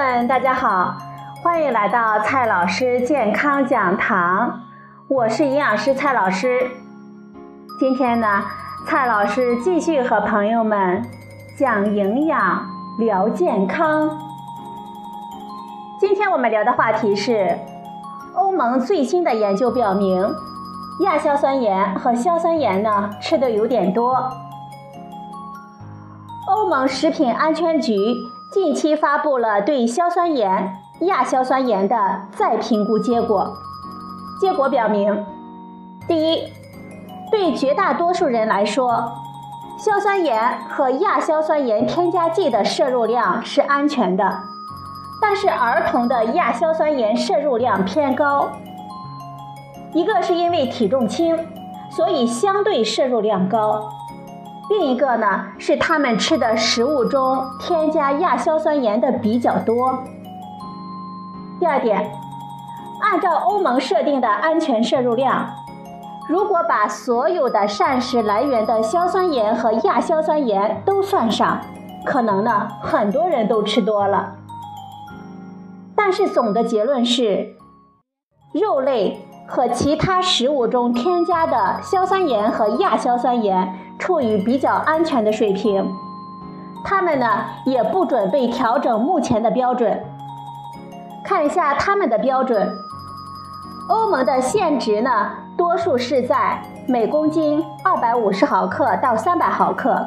们，大家好，欢迎来到蔡老师健康讲堂，我是营养师蔡老师。今天呢，蔡老师继续和朋友们讲营养、聊健康。今天我们聊的话题是，欧盟最新的研究表明，亚硝酸盐和硝酸盐呢吃的有点多。欧盟食品安全局。近期发布了对硝酸盐、亚硝酸盐的再评估结果。结果表明，第一，对绝大多数人来说，硝酸盐和亚硝酸盐添加剂的摄入量是安全的，但是儿童的亚硝酸盐摄入量偏高。一个是因为体重轻，所以相对摄入量高。另一个呢是他们吃的食物中添加亚硝酸盐的比较多。第二点，按照欧盟设定的安全摄入量，如果把所有的膳食来源的硝酸盐和亚硝酸盐都算上，可能呢很多人都吃多了。但是总的结论是，肉类和其他食物中添加的硝酸盐和亚硝酸盐。处于比较安全的水平，他们呢也不准备调整目前的标准。看一下他们的标准，欧盟的限值呢，多数是在每公斤二百五十毫克到三百毫克，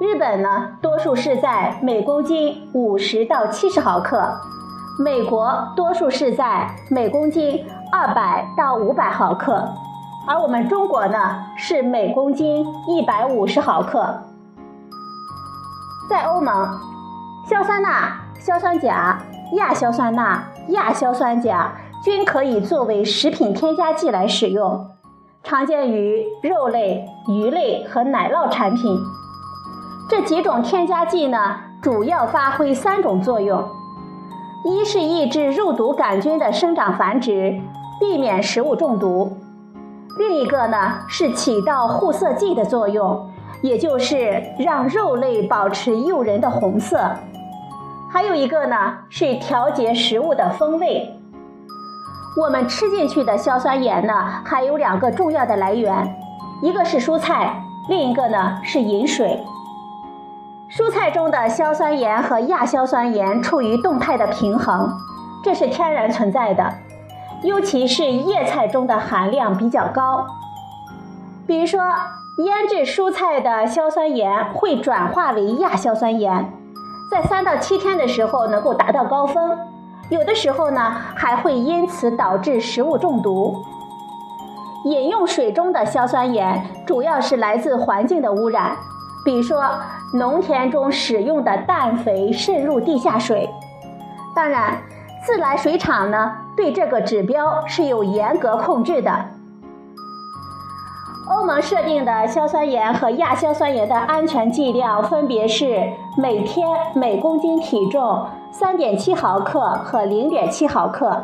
日本呢多数是在每公斤五十到七十毫克，美国多数是在每公斤二百到五百毫克。而我们中国呢，是每公斤一百五十毫克。在欧盟，硝酸钠、硝酸钾、亚硝酸钠、亚硝酸钾均可以作为食品添加剂来使用，常见于肉类、鱼类和奶酪产品。这几种添加剂呢，主要发挥三种作用：一是抑制肉毒杆菌的生长繁殖，避免食物中毒。另一个呢是起到护色剂的作用，也就是让肉类保持诱人的红色。还有一个呢是调节食物的风味。我们吃进去的硝酸盐呢还有两个重要的来源，一个是蔬菜，另一个呢是饮水。蔬菜中的硝酸盐和亚硝酸盐处于动态的平衡，这是天然存在的。尤其是叶菜中的含量比较高，比如说腌制蔬菜的硝酸盐会转化为亚硝酸盐，在三到七天的时候能够达到高峰，有的时候呢还会因此导致食物中毒。饮用水中的硝酸盐主要是来自环境的污染，比如说农田中使用的氮肥渗入地下水，当然。自来水厂呢，对这个指标是有严格控制的。欧盟设定的硝酸盐和亚硝酸盐的安全剂量分别是每天每公斤体重三点七毫克和零点七毫克，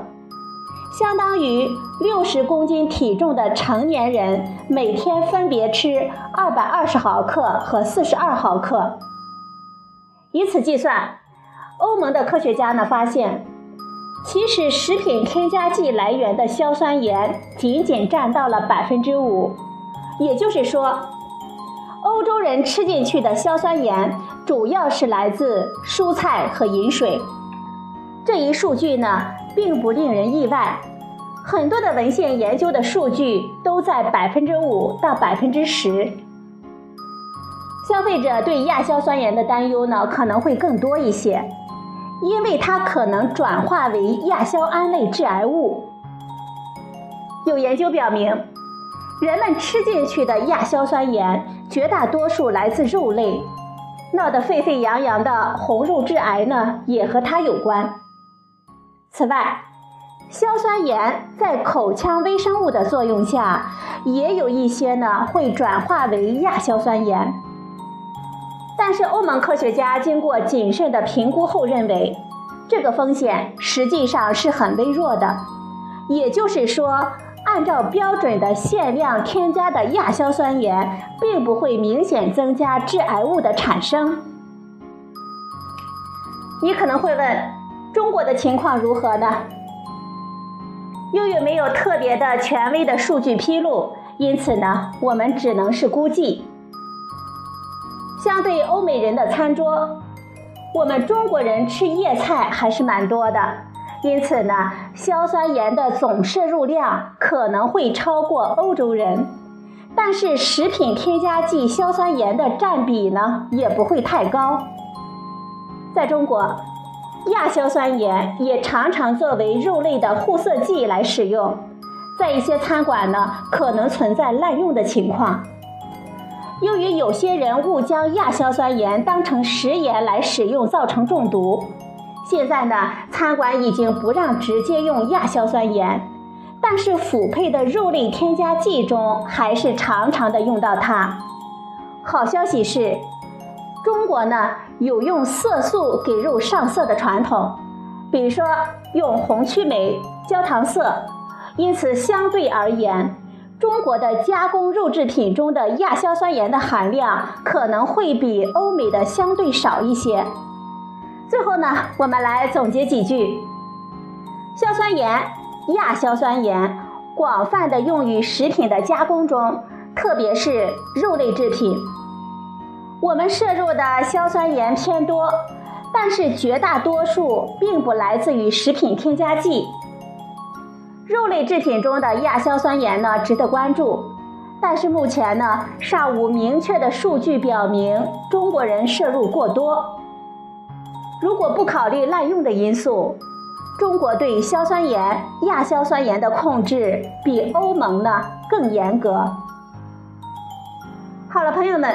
相当于六十公斤体重的成年人每天分别吃二百二十毫克和四十二毫克。以此计算，欧盟的科学家呢发现。其实，食品添加剂来源的硝酸盐仅仅占到了百分之五，也就是说，欧洲人吃进去的硝酸盐主要是来自蔬菜和饮水。这一数据呢，并不令人意外，很多的文献研究的数据都在百分之五到百分之十。消费者对亚硝酸盐的担忧呢，可能会更多一些。因为它可能转化为亚硝胺类致癌物。有研究表明，人们吃进去的亚硝酸盐绝大多数来自肉类，闹得沸沸扬扬的红肉致癌呢，也和它有关。此外，硝酸盐在口腔微生物的作用下，也有一些呢会转化为亚硝酸盐。但是欧盟科学家经过谨慎的评估后认为，这个风险实际上是很微弱的。也就是说，按照标准的限量添加的亚硝酸盐，并不会明显增加致癌物的产生。你可能会问，中国的情况如何呢？又有没有特别的权威的数据披露，因此呢，我们只能是估计。相对欧美人的餐桌，我们中国人吃叶菜还是蛮多的，因此呢，硝酸盐的总摄入量可能会超过欧洲人，但是食品添加剂硝酸盐的占比呢，也不会太高。在中国。亚硝酸盐也常常作为肉类的护色剂来使用，在一些餐馆呢，可能存在滥用的情况。由于有些人误将亚硝酸盐当成食盐来使用，造成中毒，现在呢，餐馆已经不让直接用亚硝酸盐，但是辅配的肉类添加剂中还是常常的用到它。好消息是。中国呢有用色素给肉上色的传统，比如说用红曲霉、焦糖色，因此相对而言，中国的加工肉制品中的亚硝酸盐的含量可能会比欧美的相对少一些。最后呢，我们来总结几句：硝酸盐、亚硝酸盐广泛的用于食品的加工中，特别是肉类制品。我们摄入的硝酸盐偏多，但是绝大多数并不来自于食品添加剂。肉类制品中的亚硝酸盐呢，值得关注，但是目前呢，尚无明确的数据表明中国人摄入过多。如果不考虑滥用的因素，中国对硝酸盐、亚硝酸盐的控制比欧盟呢更严格。好了，朋友们。